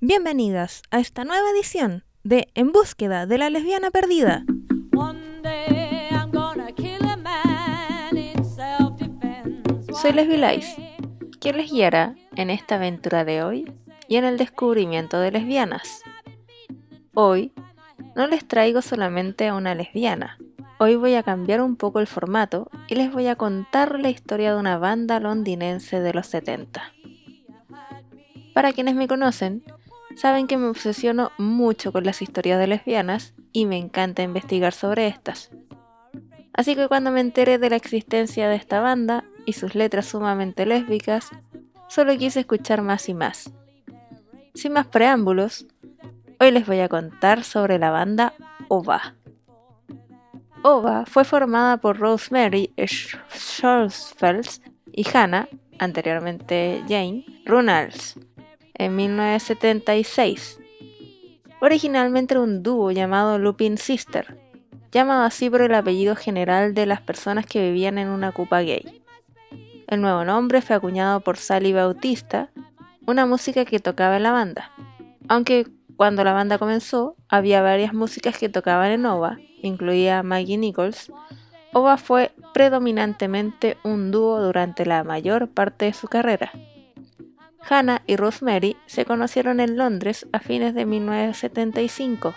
Bienvenidas a esta nueva edición de En búsqueda de la lesbiana perdida. Soy Leslie Lice, quien les guiará en esta aventura de hoy y en el descubrimiento de lesbianas. Hoy no les traigo solamente a una lesbiana. Hoy voy a cambiar un poco el formato y les voy a contar la historia de una banda londinense de los 70. Para quienes me conocen, saben que me obsesiono mucho con las historias de lesbianas y me encanta investigar sobre estas. Así que cuando me enteré de la existencia de esta banda y sus letras sumamente lésbicas, solo quise escuchar más y más. Sin más preámbulos, hoy les voy a contar sobre la banda OVA. OVA fue formada por Rosemary Schorsfeld y Hannah, anteriormente Jane, Runals, en 1976. Originalmente era un dúo llamado Lupin Sister, llamado así por el apellido general de las personas que vivían en una cupa gay. El nuevo nombre fue acuñado por Sally Bautista, una música que tocaba en la banda. Aunque cuando la banda comenzó, había varias músicas que tocaban en OVA, incluía Maggie Nichols. OVA fue predominantemente un dúo durante la mayor parte de su carrera. Hannah y Rosemary se conocieron en Londres a fines de 1975.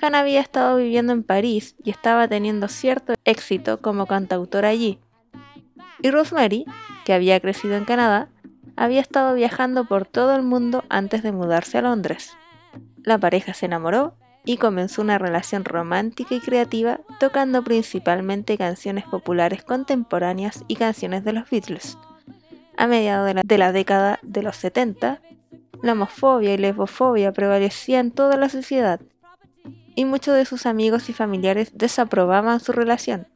Hannah había estado viviendo en París y estaba teniendo cierto éxito como cantautora allí, y Rosemary, que había crecido en Canadá, había estado viajando por todo el mundo antes de mudarse a Londres. La pareja se enamoró y comenzó una relación romántica y creativa tocando principalmente canciones populares contemporáneas y canciones de los Beatles. A mediados de la, década de los 70, la homofobia y lesbofobia prevalecían en toda la sociedad y muchos de sus amigos y familiares desaprobaban su relación.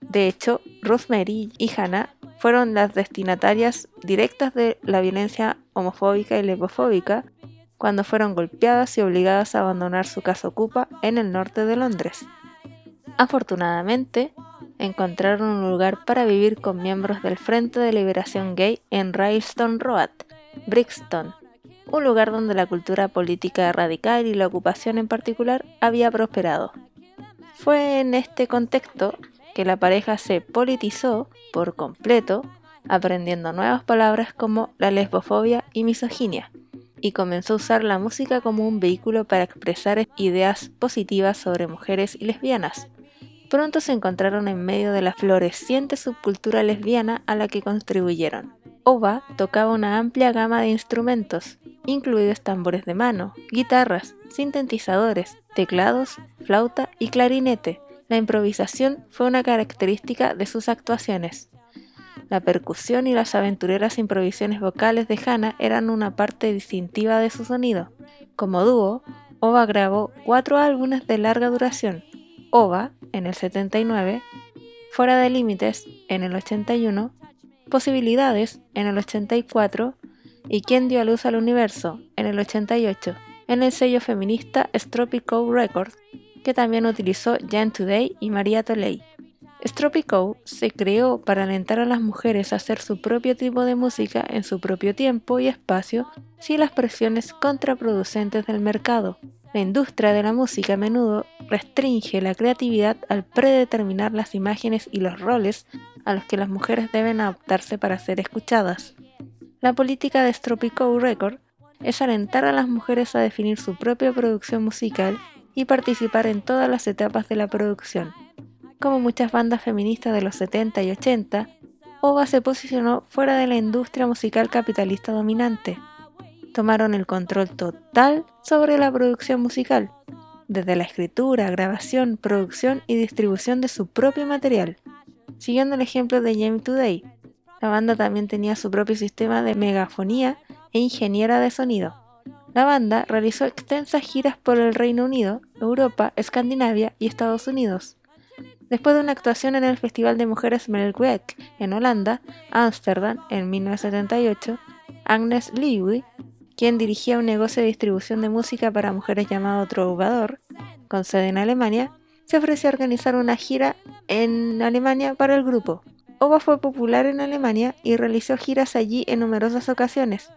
De hecho, Rosemary y Hannah fueron las destinatarias directas de la violencia homofóbica y lesbofóbica cuando fueron golpeadas y obligadas a abandonar su casa ocupa en el norte de Londres. Afortunadamente, encontraron un lugar para vivir con miembros del Frente de Liberación Gay en Railstone Road, Brixton, un lugar donde la cultura política radical y la ocupación en particular había prosperado. Fue en este contexto que la pareja se politizó por completo, aprendiendo nuevas palabras como la lesbofobia y misoginia, y comenzó a usar la música como un vehículo para expresar ideas positivas sobre mujeres y lesbianas. Pronto se encontraron en medio de la floreciente subcultura lesbiana a la que contribuyeron. Ova tocaba una amplia gama de instrumentos, incluidos tambores de mano, guitarras, sintetizadores, teclados, flauta y clarinete, la improvisación fue una característica de sus actuaciones. La percusión y las aventureras improvisaciones vocales de Hannah eran una parte distintiva de su sonido. Como dúo, Ova grabó cuatro álbumes de larga duración. Ova, en el 79, Fuera de Límites, en el 81, Posibilidades, en el 84, y Quién dio a luz al universo, en el 88, en el sello feminista Stropico Records, que también utilizó Jan Today y María Toley. Stropico se creó para alentar a las mujeres a hacer su propio tipo de música en su propio tiempo y espacio sin las presiones contraproducentes del mercado. La industria de la música a menudo restringe la creatividad al predeterminar las imágenes y los roles a los que las mujeres deben adaptarse para ser escuchadas. La política de Stropico Record es alentar a las mujeres a definir su propia producción musical y participar en todas las etapas de la producción. Como muchas bandas feministas de los 70 y 80, OVA se posicionó fuera de la industria musical capitalista dominante. Tomaron el control total sobre la producción musical, desde la escritura, grabación, producción y distribución de su propio material. Siguiendo el ejemplo de Jamie Today, la banda también tenía su propio sistema de megafonía e ingeniera de sonido. La banda realizó extensas giras por el Reino Unido, Europa, Escandinavia y Estados Unidos. Después de una actuación en el Festival de Mujeres Melkweg en Holanda, Ámsterdam, en 1978, Agnes Lewy, quien dirigía un negocio de distribución de música para mujeres llamado Trovador, con sede en Alemania, se ofreció a organizar una gira en Alemania para el grupo. Ova fue popular en Alemania y realizó giras allí en numerosas ocasiones.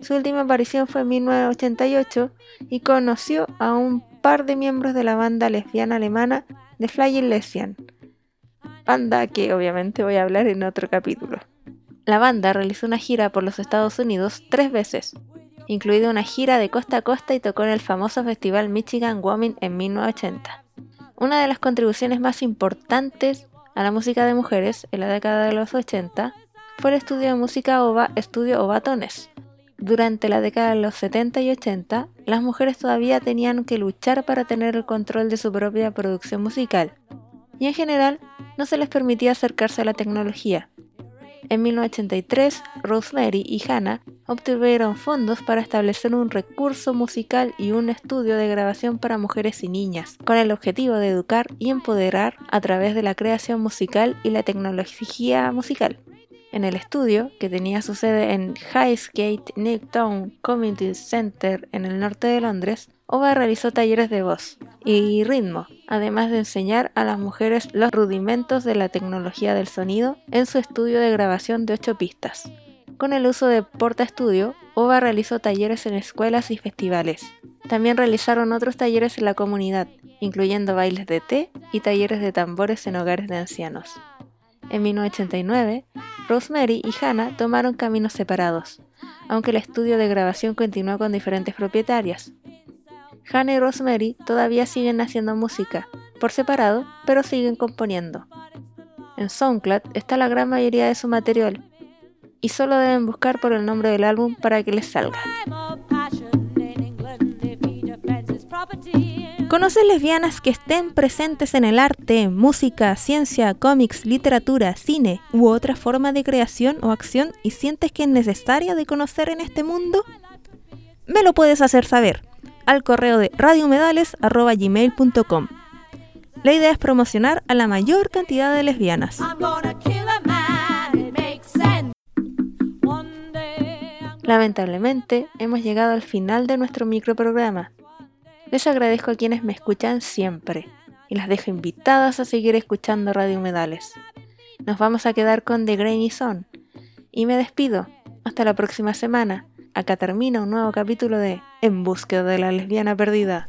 Su última aparición fue en 1988 y conoció a un par de miembros de la banda lesbiana alemana The Flying Lesbian, banda que obviamente voy a hablar en otro capítulo. La banda realizó una gira por los Estados Unidos tres veces, incluida una gira de costa a costa y tocó en el famoso festival Michigan Women en 1980. Una de las contribuciones más importantes a la música de mujeres en la década de los 80 fue el estudio de música OVA Estudio Ovatones. Durante la década de los 70 y 80, las mujeres todavía tenían que luchar para tener el control de su propia producción musical, y en general no se les permitía acercarse a la tecnología, en 1983, Rosemary y Hannah obtuvieron fondos para establecer un recurso musical y un estudio de grabación para mujeres y niñas, con el objetivo de educar y empoderar a través de la creación musical y la tecnología musical. En el estudio, que tenía su sede en Highgate Newtown Community Center en el norte de Londres, Ova realizó talleres de voz y ritmo, además de enseñar a las mujeres los rudimentos de la tecnología del sonido en su estudio de grabación de 8 pistas. Con el uso de Porta Studio, Ova realizó talleres en escuelas y festivales. También realizaron otros talleres en la comunidad, incluyendo bailes de té y talleres de tambores en hogares de ancianos. En 1989, Rosemary y Hannah tomaron caminos separados, aunque el estudio de grabación continuó con diferentes propietarias. Hannah y Rosemary todavía siguen haciendo música, por separado, pero siguen componiendo. En SoundCloud está la gran mayoría de su material, y solo deben buscar por el nombre del álbum para que les salga. ¿Conoces lesbianas que estén presentes en el arte, música, ciencia, cómics, literatura, cine u otra forma de creación o acción y sientes que es necesaria de conocer en este mundo? Me lo puedes hacer saber al correo de radiomedales.gmail.com. La idea es promocionar a la mayor cantidad de lesbianas. Lamentablemente, hemos llegado al final de nuestro microprograma. Les agradezco a quienes me escuchan siempre y las dejo invitadas a seguir escuchando Radio Humedales. Nos vamos a quedar con The Grainy Zone y me despido. Hasta la próxima semana. Acá termina un nuevo capítulo de En búsqueda de la lesbiana perdida.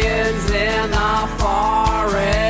kids in the forest.